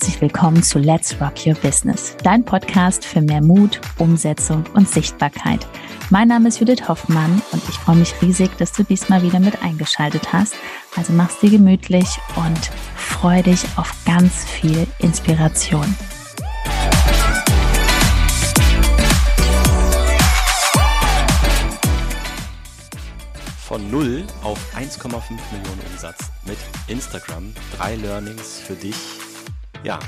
herzlich willkommen zu Let's Rock Your Business, dein Podcast für mehr Mut, Umsetzung und Sichtbarkeit. Mein Name ist Judith Hoffmann und ich freue mich riesig, dass du diesmal wieder mit eingeschaltet hast. Also mach's dir gemütlich und freu dich auf ganz viel Inspiration. Von 0 auf 1,5 Millionen Umsatz mit Instagram. Drei Learnings für dich. Ja,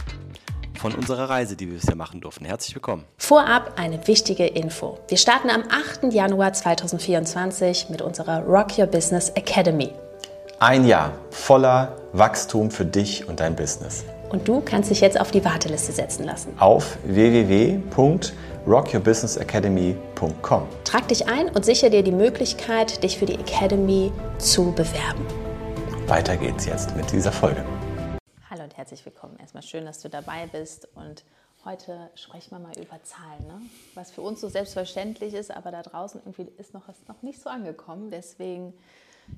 von unserer Reise, die wir bisher machen durften. Herzlich willkommen. Vorab eine wichtige Info. Wir starten am 8. Januar 2024 mit unserer Rock Your Business Academy. Ein Jahr voller Wachstum für dich und dein Business. Und du kannst dich jetzt auf die Warteliste setzen lassen. Auf www.rockyourbusinessacademy.com. Trag dich ein und sichere dir die Möglichkeit, dich für die Academy zu bewerben. Weiter geht's jetzt mit dieser Folge. Herzlich willkommen. Erstmal schön, dass du dabei bist und heute sprechen wir mal über Zahlen, ne? was für uns so selbstverständlich ist, aber da draußen irgendwie ist noch, ist noch nicht so angekommen. Deswegen,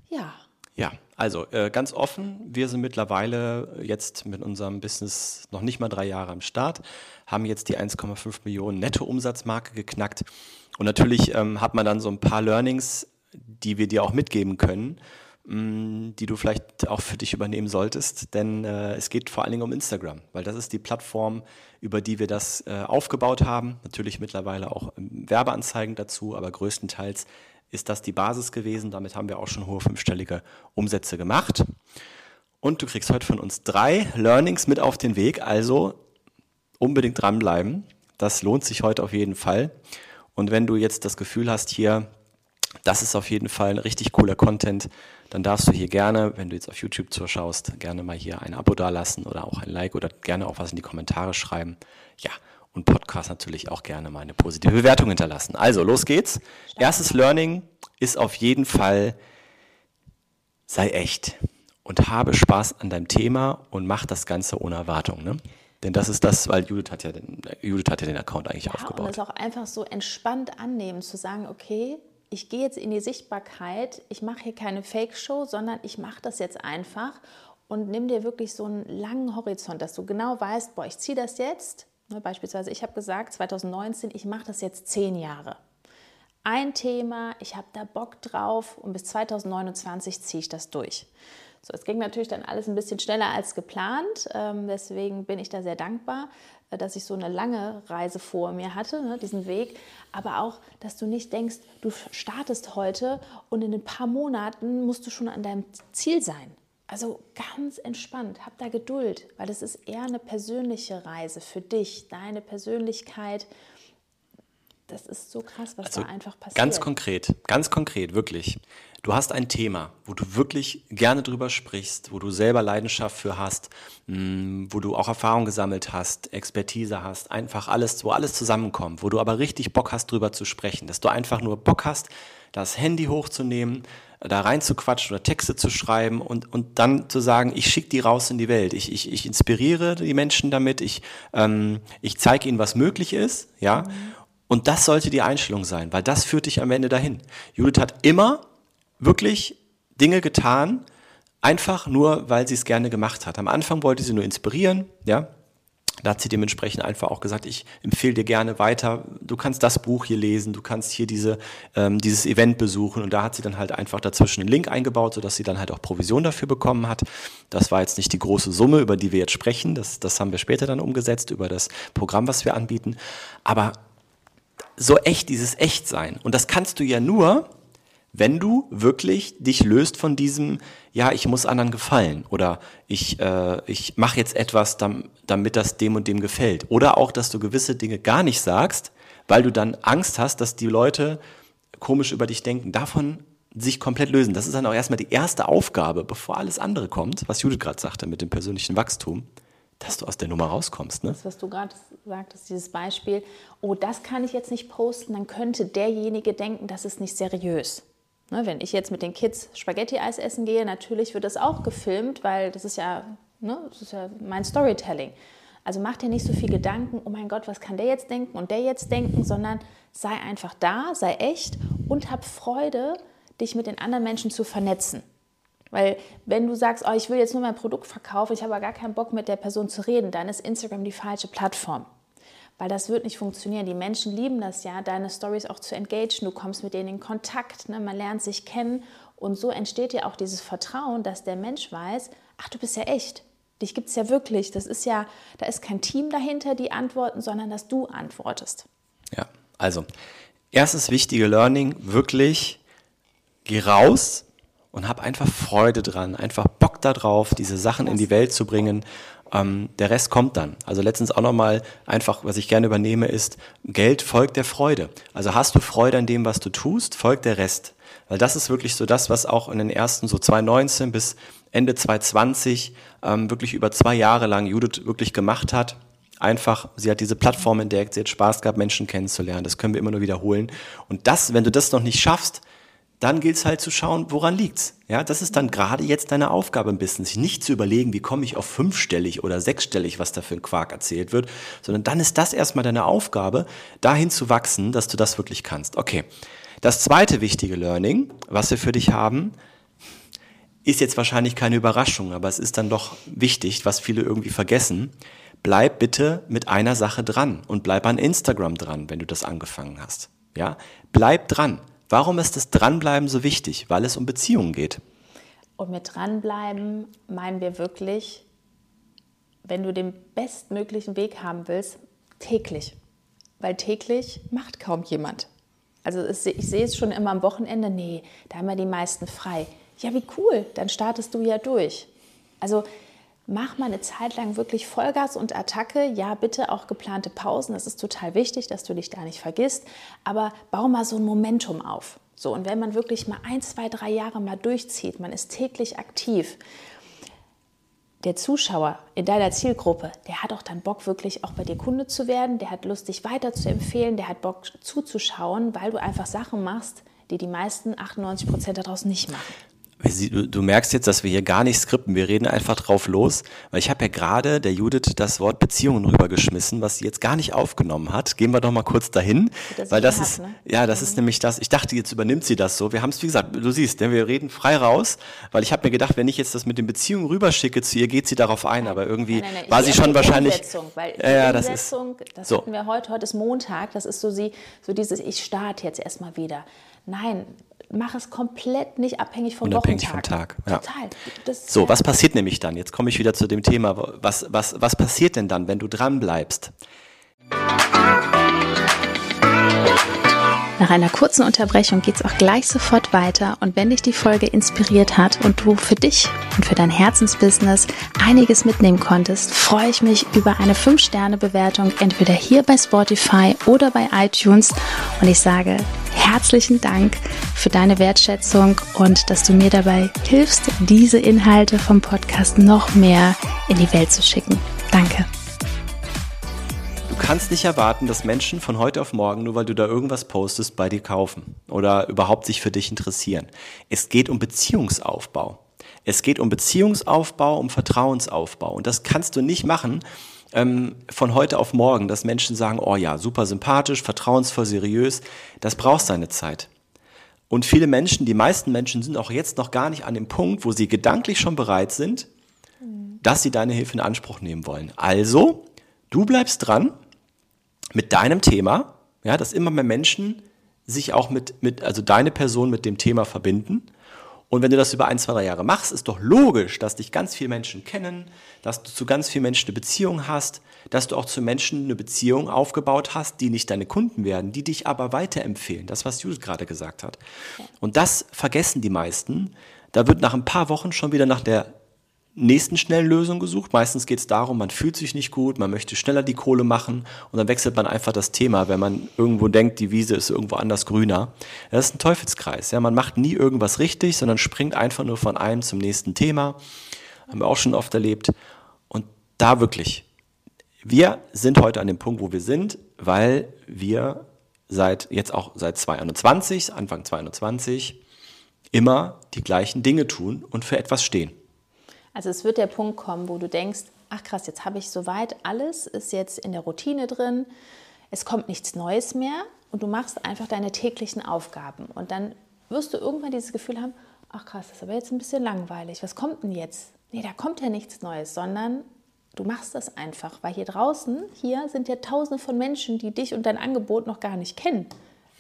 ja, ja, also äh, ganz offen, wir sind mittlerweile jetzt mit unserem Business noch nicht mal drei Jahre am Start, haben jetzt die 1,5 Millionen Nettoumsatzmarke geknackt und natürlich ähm, hat man dann so ein paar Learnings, die wir dir auch mitgeben können, die du vielleicht auch für dich übernehmen solltest, denn äh, es geht vor allen Dingen um Instagram, weil das ist die Plattform, über die wir das äh, aufgebaut haben. Natürlich mittlerweile auch ähm, Werbeanzeigen dazu, aber größtenteils ist das die Basis gewesen. Damit haben wir auch schon hohe fünfstellige Umsätze gemacht. Und du kriegst heute von uns drei Learnings mit auf den Weg. Also unbedingt dranbleiben. Das lohnt sich heute auf jeden Fall. Und wenn du jetzt das Gefühl hast, hier, das ist auf jeden Fall ein richtig cooler Content, dann darfst du hier gerne, wenn du jetzt auf YouTube zuschaust, gerne mal hier ein Abo dalassen oder auch ein Like oder gerne auch was in die Kommentare schreiben. Ja, und Podcast natürlich auch gerne mal eine positive Bewertung hinterlassen. Also, los geht's. Erstes Learning ist auf jeden Fall, sei echt und habe Spaß an deinem Thema und mach das Ganze ohne Erwartung. Ne? Denn das ist das, weil Judith hat ja den, Judith hat ja den Account eigentlich ja, aufgebaut. Und es auch einfach so entspannt annehmen, zu sagen, okay, ich gehe jetzt in die Sichtbarkeit, ich mache hier keine Fake-Show, sondern ich mache das jetzt einfach und nimm dir wirklich so einen langen Horizont, dass du genau weißt, boah, ich ziehe das jetzt Ne, beispielsweise, ich habe gesagt, 2019, ich mache das jetzt zehn Jahre. Ein Thema, ich habe da Bock drauf und bis 2029 ziehe ich das durch. So, es ging natürlich dann alles ein bisschen schneller als geplant. Ähm, deswegen bin ich da sehr dankbar, dass ich so eine lange Reise vor mir hatte, ne, diesen Weg. Aber auch, dass du nicht denkst, du startest heute und in ein paar Monaten musst du schon an deinem Ziel sein. Also ganz entspannt, hab da Geduld, weil das ist eher eine persönliche Reise für dich, deine Persönlichkeit. Das ist so krass, was also da einfach passiert. Ganz konkret, ganz konkret, wirklich. Du hast ein Thema, wo du wirklich gerne drüber sprichst, wo du selber Leidenschaft für hast, mm, wo du auch Erfahrung gesammelt hast, Expertise hast, einfach alles, wo alles zusammenkommt, wo du aber richtig Bock hast, drüber zu sprechen, dass du einfach nur Bock hast, das Handy hochzunehmen, da reinzuquatschen oder Texte zu schreiben und, und dann zu sagen, ich schicke die raus in die Welt. Ich, ich, ich inspiriere die Menschen damit, ich, ähm, ich zeige ihnen, was möglich ist, ja. Mhm. Und das sollte die Einstellung sein, weil das führt dich am Ende dahin. Judith hat immer wirklich Dinge getan, einfach nur, weil sie es gerne gemacht hat. Am Anfang wollte sie nur inspirieren, ja. Da hat sie dementsprechend einfach auch gesagt, ich empfehle dir gerne weiter, du kannst das Buch hier lesen, du kannst hier diese, ähm, dieses Event besuchen und da hat sie dann halt einfach dazwischen einen Link eingebaut, sodass sie dann halt auch Provision dafür bekommen hat. Das war jetzt nicht die große Summe, über die wir jetzt sprechen, das, das haben wir später dann umgesetzt über das Programm, was wir anbieten. Aber so echt, dieses Echtsein und das kannst du ja nur, wenn du wirklich dich löst von diesem, ja, ich muss anderen gefallen oder ich, äh, ich mache jetzt etwas, damit das dem und dem gefällt. Oder auch, dass du gewisse Dinge gar nicht sagst, weil du dann Angst hast, dass die Leute komisch über dich denken. Davon sich komplett lösen. Das ist dann auch erstmal die erste Aufgabe, bevor alles andere kommt, was Judith gerade sagte mit dem persönlichen Wachstum, dass du aus der Nummer rauskommst. Ne? Das, was du gerade sagtest, dieses Beispiel, oh, das kann ich jetzt nicht posten, dann könnte derjenige denken, das ist nicht seriös. Ne, wenn ich jetzt mit den Kids Spaghetti-Eis essen gehe, natürlich wird das auch gefilmt, weil das ist ja, ne, das ist ja mein Storytelling. Also mach dir nicht so viel Gedanken, oh mein Gott, was kann der jetzt denken und der jetzt denken, sondern sei einfach da, sei echt und hab Freude, dich mit den anderen Menschen zu vernetzen. Weil wenn du sagst, oh, ich will jetzt nur mein Produkt verkaufen, ich habe aber gar keinen Bock mit der Person zu reden, dann ist Instagram die falsche Plattform. Weil das wird nicht funktionieren. Die Menschen lieben das ja, deine Stories auch zu engagen. Du kommst mit denen in Kontakt, ne? man lernt sich kennen. Und so entsteht ja auch dieses Vertrauen, dass der Mensch weiß, ach, du bist ja echt. Dich gibt es ja wirklich. Das ist ja, da ist kein Team dahinter, die antworten, sondern dass du antwortest. Ja, also erstes wichtige Learning, wirklich geh raus und hab einfach Freude dran, einfach Bock darauf, diese Sachen in die Welt zu bringen. Ähm, der Rest kommt dann. Also letztens auch nochmal einfach, was ich gerne übernehme, ist, Geld folgt der Freude. Also hast du Freude an dem, was du tust, folgt der Rest. Weil das ist wirklich so das, was auch in den ersten so 2019 bis Ende 2020 ähm, wirklich über zwei Jahre lang Judith wirklich gemacht hat einfach, sie hat diese Plattform entdeckt, sie hat Spaß gehabt, Menschen kennenzulernen. Das können wir immer nur wiederholen. Und das, wenn du das noch nicht schaffst, dann gilt es halt zu schauen, woran liegt's. Ja, das ist dann gerade jetzt deine Aufgabe ein bisschen, sich nicht zu überlegen, wie komme ich auf fünfstellig oder sechsstellig, was da für ein Quark erzählt wird, sondern dann ist das erstmal deine Aufgabe, dahin zu wachsen, dass du das wirklich kannst. Okay. Das zweite wichtige Learning, was wir für dich haben, ist jetzt wahrscheinlich keine Überraschung, aber es ist dann doch wichtig, was viele irgendwie vergessen bleib bitte mit einer Sache dran und bleib an Instagram dran, wenn du das angefangen hast. Ja, bleib dran. Warum ist das Dranbleiben so wichtig? Weil es um Beziehungen geht. Und mit dranbleiben meinen wir wirklich, wenn du den bestmöglichen Weg haben willst, täglich. Weil täglich macht kaum jemand. Also ich sehe es schon immer am Wochenende, nee, da haben wir die meisten frei. Ja, wie cool, dann startest du ja durch. Also mach mal eine Zeit lang wirklich Vollgas und Attacke. Ja, bitte auch geplante Pausen. Das ist total wichtig, dass du dich da nicht vergisst. Aber bau mal so ein Momentum auf. So, und wenn man wirklich mal ein, zwei, drei Jahre mal durchzieht, man ist täglich aktiv, der Zuschauer in deiner Zielgruppe, der hat auch dann Bock, wirklich auch bei dir Kunde zu werden, der hat Lust, dich weiter zu empfehlen, der hat Bock zuzuschauen, weil du einfach Sachen machst, die die meisten 98 Prozent daraus nicht machen. Du, merkst jetzt, dass wir hier gar nicht skripten, wir reden einfach drauf los, weil ich habe ja gerade der Judith das Wort Beziehungen rübergeschmissen, was sie jetzt gar nicht aufgenommen hat. Gehen wir doch mal kurz dahin, das weil das ist, ne? ja, das mhm. ist nämlich das, ich dachte, jetzt übernimmt sie das so. Wir haben es, wie gesagt, du siehst, denn wir reden frei raus, weil ich habe mir gedacht, wenn ich jetzt das mit den Beziehungen rüberschicke zu ihr, geht sie darauf ein, aber irgendwie nein, nein, nein. war sie schon wahrscheinlich... Umsetzung, weil ja, ja, das ist, das so. hatten wir heute, heute ist Montag, das ist so sie, so dieses, ich starte jetzt erstmal wieder. Nein, mach es komplett nicht abhängig vom Unabhängig Wochentag. vom Tag. Ja. Total. Das, so, was passiert nämlich dann? Jetzt komme ich wieder zu dem Thema. Was, was, was passiert denn dann, wenn du dran bleibst? Nach einer kurzen Unterbrechung geht es auch gleich sofort weiter und wenn dich die Folge inspiriert hat und du für dich und für dein Herzensbusiness einiges mitnehmen konntest, freue ich mich über eine 5-Sterne-Bewertung entweder hier bei Spotify oder bei iTunes und ich sage herzlichen Dank für deine Wertschätzung und dass du mir dabei hilfst, diese Inhalte vom Podcast noch mehr in die Welt zu schicken. Danke. Du kannst nicht erwarten, dass Menschen von heute auf morgen, nur weil du da irgendwas postest, bei dir kaufen oder überhaupt sich für dich interessieren. Es geht um Beziehungsaufbau. Es geht um Beziehungsaufbau, um Vertrauensaufbau. Und das kannst du nicht machen, ähm, von heute auf morgen, dass Menschen sagen, oh ja, super sympathisch, vertrauensvoll, seriös, das braucht seine Zeit. Und viele Menschen, die meisten Menschen sind auch jetzt noch gar nicht an dem Punkt, wo sie gedanklich schon bereit sind, dass sie deine Hilfe in Anspruch nehmen wollen. Also, du bleibst dran mit deinem Thema, ja, dass immer mehr Menschen sich auch mit, mit, also deine Person mit dem Thema verbinden und wenn du das über ein, zwei, drei Jahre machst, ist doch logisch, dass dich ganz viele Menschen kennen, dass du zu ganz vielen Menschen eine Beziehung hast, dass du auch zu Menschen eine Beziehung aufgebaut hast, die nicht deine Kunden werden, die dich aber weiterempfehlen. Das, was Judith gerade gesagt hat. Und das vergessen die meisten. Da wird nach ein paar Wochen schon wieder nach der nächsten schnellen Lösung gesucht. Meistens geht es darum, man fühlt sich nicht gut, man möchte schneller die Kohle machen und dann wechselt man einfach das Thema, wenn man irgendwo denkt, die Wiese ist irgendwo anders grüner. Das ist ein Teufelskreis. Ja, man macht nie irgendwas richtig, sondern springt einfach nur von einem zum nächsten Thema. Haben wir auch schon oft erlebt. Und da wirklich, wir sind heute an dem Punkt, wo wir sind, weil wir seit jetzt auch seit 2021, Anfang 2021, immer die gleichen Dinge tun und für etwas stehen. Also es wird der Punkt kommen, wo du denkst, ach krass, jetzt habe ich soweit alles, ist jetzt in der Routine drin, es kommt nichts Neues mehr und du machst einfach deine täglichen Aufgaben. Und dann wirst du irgendwann dieses Gefühl haben, ach krass, das ist aber jetzt ein bisschen langweilig. Was kommt denn jetzt? Nee, da kommt ja nichts Neues, sondern du machst das einfach, weil hier draußen, hier sind ja tausende von Menschen, die dich und dein Angebot noch gar nicht kennen.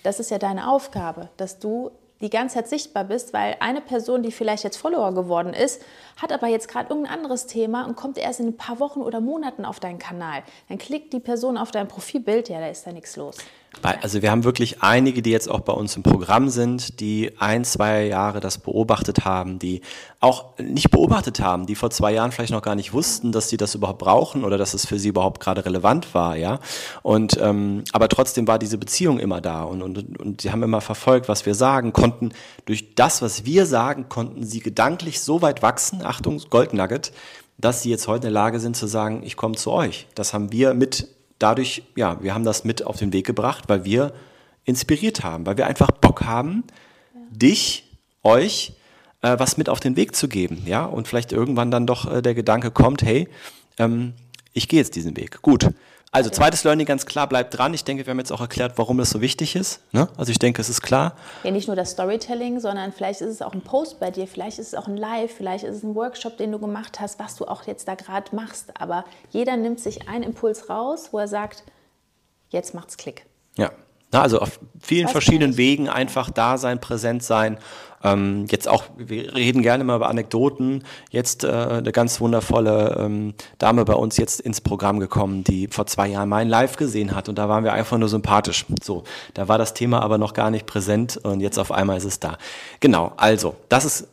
Das ist ja deine Aufgabe, dass du die ganze Zeit sichtbar bist, weil eine Person, die vielleicht jetzt Follower geworden ist, hat aber jetzt gerade irgendein anderes Thema und kommt erst in ein paar Wochen oder Monaten auf deinen Kanal. Dann klickt die Person auf dein Profilbild, ja, da ist da nichts los. Also wir haben wirklich einige, die jetzt auch bei uns im Programm sind, die ein, zwei Jahre das beobachtet haben, die auch nicht beobachtet haben, die vor zwei Jahren vielleicht noch gar nicht wussten, dass sie das überhaupt brauchen oder dass es für sie überhaupt gerade relevant war, ja. Und ähm, aber trotzdem war diese Beziehung immer da und, und, und sie haben immer verfolgt, was wir sagen, konnten durch das, was wir sagen, konnten sie gedanklich so weit wachsen, Achtung, Goldnugget, dass sie jetzt heute in der Lage sind zu sagen, ich komme zu euch. Das haben wir mit dadurch, ja, wir haben das mit auf den Weg gebracht, weil wir inspiriert haben, weil wir einfach Bock haben, ja. dich, euch, äh, was mit auf den Weg zu geben, ja, und vielleicht irgendwann dann doch äh, der Gedanke kommt, hey, ähm, ich gehe jetzt diesen Weg. Gut. Also zweites Learning ganz klar, bleibt dran. Ich denke, wir haben jetzt auch erklärt, warum das so wichtig ist. Ne? Also ich denke, es ist klar. Ja, nicht nur das Storytelling, sondern vielleicht ist es auch ein Post bei dir, vielleicht ist es auch ein Live, vielleicht ist es ein Workshop, den du gemacht hast, was du auch jetzt da gerade machst. Aber jeder nimmt sich einen Impuls raus, wo er sagt, jetzt macht's Klick. Ja, na, also auf vielen verschiedenen Wegen einfach da sein, präsent sein ähm, jetzt auch, wir reden gerne mal über Anekdoten. Jetzt äh, eine ganz wundervolle ähm, Dame bei uns jetzt ins Programm gekommen, die vor zwei Jahren mein Live gesehen hat und da waren wir einfach nur sympathisch. So, da war das Thema aber noch gar nicht präsent und jetzt auf einmal ist es da. Genau, also, das ist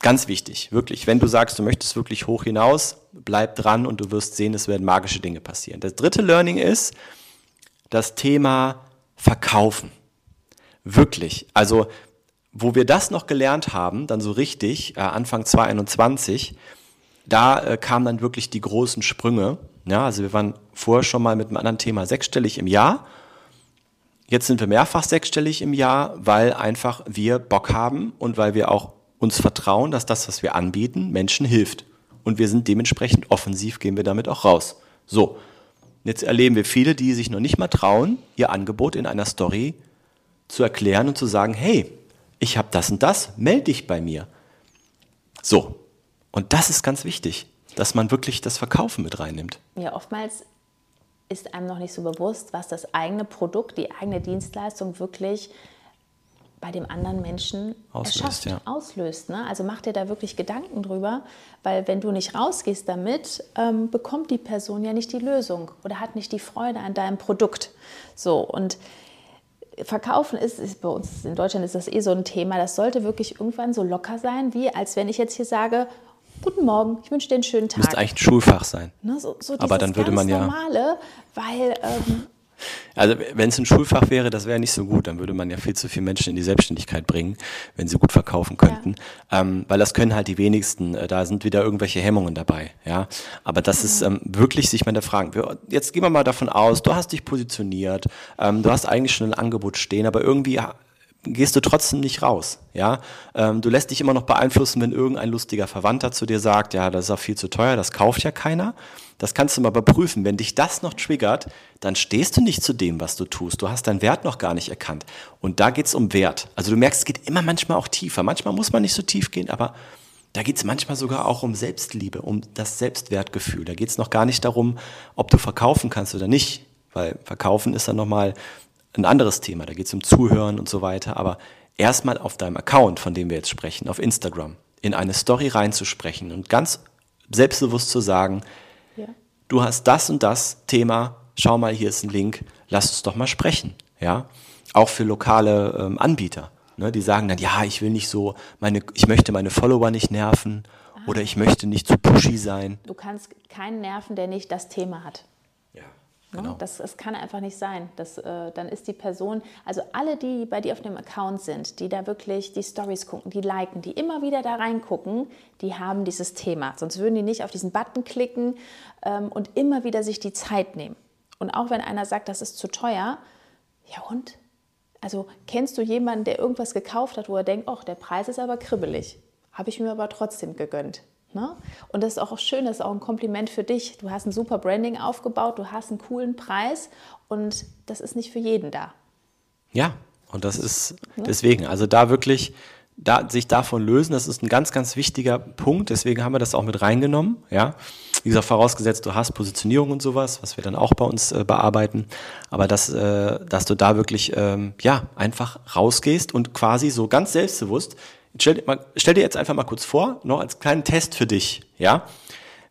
ganz wichtig, wirklich. Wenn du sagst, du möchtest wirklich hoch hinaus, bleib dran und du wirst sehen, es werden magische Dinge passieren. Das dritte Learning ist das Thema Verkaufen. Wirklich. Also wo wir das noch gelernt haben, dann so richtig, äh, Anfang 2021, da äh, kamen dann wirklich die großen Sprünge. Ja, also wir waren vorher schon mal mit einem anderen Thema sechsstellig im Jahr. Jetzt sind wir mehrfach sechsstellig im Jahr, weil einfach wir Bock haben und weil wir auch uns vertrauen, dass das, was wir anbieten, Menschen hilft. Und wir sind dementsprechend offensiv, gehen wir damit auch raus. So, jetzt erleben wir viele, die sich noch nicht mal trauen, ihr Angebot in einer Story zu erklären und zu sagen, hey, ich habe das und das, melde dich bei mir. So, und das ist ganz wichtig, dass man wirklich das Verkaufen mit reinnimmt. Ja, oftmals ist einem noch nicht so bewusst, was das eigene Produkt, die eigene Dienstleistung wirklich bei dem anderen Menschen auslöst. Erschafft, ja. auslöst ne? Also mach dir da wirklich Gedanken drüber, weil wenn du nicht rausgehst damit, ähm, bekommt die Person ja nicht die Lösung oder hat nicht die Freude an deinem Produkt. So und Verkaufen ist, ist, bei uns in Deutschland ist das eh so ein Thema. Das sollte wirklich irgendwann so locker sein, wie als wenn ich jetzt hier sage, Guten Morgen, ich wünsche dir einen schönen Tag. Müsste eigentlich ein Schulfach sein. Ne, so, so Aber dann würde man ja. Normale, weil ähm, also wenn es ein Schulfach wäre, das wäre nicht so gut. Dann würde man ja viel zu viele Menschen in die Selbstständigkeit bringen, wenn sie gut verkaufen könnten. Ja. Ähm, weil das können halt die wenigsten. Äh, da sind wieder irgendwelche Hemmungen dabei. Ja, aber das mhm. ist ähm, wirklich sich mal der Fragen. Jetzt gehen wir mal davon aus, du hast dich positioniert, ähm, du hast eigentlich schon ein Angebot stehen, aber irgendwie gehst du trotzdem nicht raus. Ja, ähm, du lässt dich immer noch beeinflussen, wenn irgendein lustiger Verwandter zu dir sagt, ja, das ist auch viel zu teuer, das kauft ja keiner. Das kannst du mal überprüfen. Wenn dich das noch triggert, dann stehst du nicht zu dem, was du tust. Du hast deinen Wert noch gar nicht erkannt. Und da geht's um Wert. Also du merkst, es geht immer manchmal auch tiefer. Manchmal muss man nicht so tief gehen, aber da geht's manchmal sogar auch um Selbstliebe, um das Selbstwertgefühl. Da geht's noch gar nicht darum, ob du verkaufen kannst oder nicht. Weil verkaufen ist dann nochmal ein anderes Thema. Da geht es um Zuhören und so weiter. Aber erstmal auf deinem Account, von dem wir jetzt sprechen, auf Instagram, in eine Story reinzusprechen und ganz selbstbewusst zu sagen, ja. du hast das und das Thema, schau mal, hier ist ein Link, lass uns doch mal sprechen. Ja, auch für lokale ähm, Anbieter. Ne, die sagen dann, ja, ich will nicht so, meine, ich möchte meine Follower nicht nerven ah. oder ich möchte nicht zu pushy sein. Du kannst keinen nerven, der nicht das Thema hat. Ne? Genau. Das, das kann einfach nicht sein. Das, äh, dann ist die Person, also alle, die bei dir auf dem Account sind, die da wirklich die Stories gucken, die liken, die immer wieder da reingucken, die haben dieses Thema. Sonst würden die nicht auf diesen Button klicken ähm, und immer wieder sich die Zeit nehmen. Und auch wenn einer sagt, das ist zu teuer, ja und? Also kennst du jemanden, der irgendwas gekauft hat, wo er denkt, ach, der Preis ist aber kribbelig. Habe ich mir aber trotzdem gegönnt. Ne? Und das ist auch schön, das ist auch ein Kompliment für dich. Du hast ein super Branding aufgebaut, du hast einen coolen Preis und das ist nicht für jeden da. Ja, und das ist ne? deswegen, also da wirklich da, sich davon lösen, das ist ein ganz, ganz wichtiger Punkt. Deswegen haben wir das auch mit reingenommen. Ja, wie gesagt, vorausgesetzt, du hast Positionierung und sowas, was wir dann auch bei uns äh, bearbeiten. Aber dass, äh, dass du da wirklich ähm, ja einfach rausgehst und quasi so ganz selbstbewusst. Stell, mal, stell dir jetzt einfach mal kurz vor, noch als kleinen Test für dich. Ja,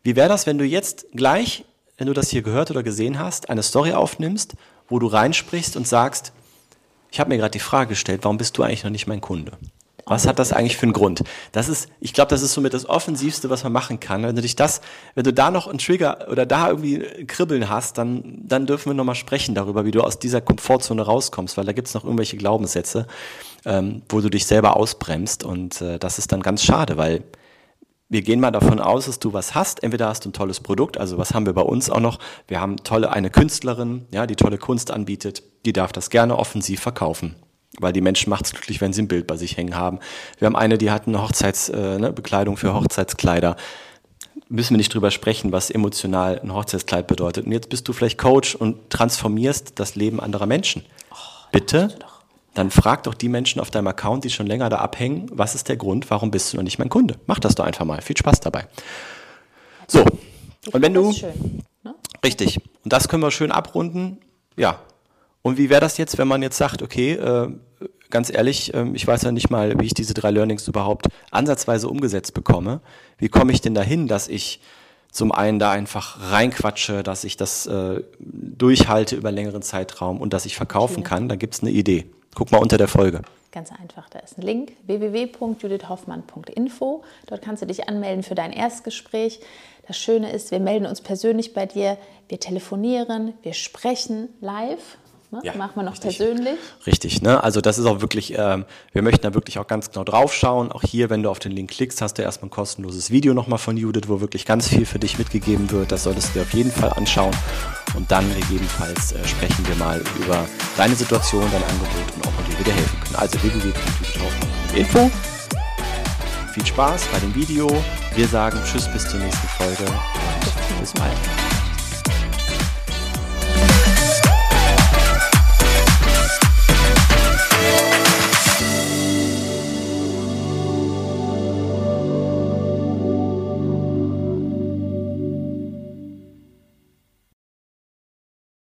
wie wäre das, wenn du jetzt gleich, wenn du das hier gehört oder gesehen hast, eine Story aufnimmst, wo du reinsprichst und sagst, ich habe mir gerade die Frage gestellt, warum bist du eigentlich noch nicht mein Kunde? Was hat das eigentlich für einen Grund? Das ist, ich glaube, das ist somit das Offensivste, was man machen kann. Wenn du dich das, wenn du da noch einen Trigger oder da irgendwie Kribbeln hast, dann, dann dürfen wir nochmal sprechen darüber, wie du aus dieser Komfortzone rauskommst, weil da gibt es noch irgendwelche Glaubenssätze, ähm, wo du dich selber ausbremst. Und äh, das ist dann ganz schade, weil wir gehen mal davon aus, dass du was hast. Entweder hast du ein tolles Produkt, also was haben wir bei uns auch noch? Wir haben tolle eine Künstlerin, ja, die tolle Kunst anbietet, die darf das gerne offensiv verkaufen weil die Menschen macht es glücklich, wenn sie ein Bild bei sich hängen haben. Wir haben eine, die hat eine Hochzeitsbekleidung äh, ne, für Hochzeitskleider. Müssen wir nicht drüber sprechen, was emotional ein Hochzeitskleid bedeutet. Und jetzt bist du vielleicht Coach und transformierst das Leben anderer Menschen. Oh, Bitte, dann frag doch die Menschen auf deinem Account, die schon länger da abhängen, was ist der Grund, warum bist du noch nicht mein Kunde? Mach das doch einfach mal. Viel Spaß dabei. So, und wenn du... Schön, ne? Richtig. Und das können wir schön abrunden. Ja, und wie wäre das jetzt, wenn man jetzt sagt, okay, äh, ganz ehrlich, äh, ich weiß ja nicht mal, wie ich diese drei Learnings überhaupt ansatzweise umgesetzt bekomme. Wie komme ich denn dahin, dass ich zum einen da einfach reinquatsche, dass ich das äh, durchhalte über längeren Zeitraum und dass ich verkaufen okay. kann? Da gibt es eine Idee. Guck mal unter der Folge. Ganz einfach, da ist ein Link www.judithhoffmann.info. Dort kannst du dich anmelden für dein Erstgespräch. Das Schöne ist, wir melden uns persönlich bei dir, wir telefonieren, wir sprechen live Ne? Ja, Machen wir noch richtig. persönlich. Richtig, ne? Also das ist auch wirklich, ähm, wir möchten da wirklich auch ganz genau drauf schauen. Auch hier, wenn du auf den Link klickst, hast du erstmal ein kostenloses Video nochmal von Judith, wo wirklich ganz viel für dich mitgegeben wird. Das solltest du dir auf jeden Fall anschauen. Und dann gegebenenfalls äh, sprechen wir mal über deine Situation, dein Angebot und wie wir dir helfen können. Also www.judithhoffmann.info. Viel Spaß bei dem Video. Wir sagen Tschüss bis zur nächsten Folge und bis bald.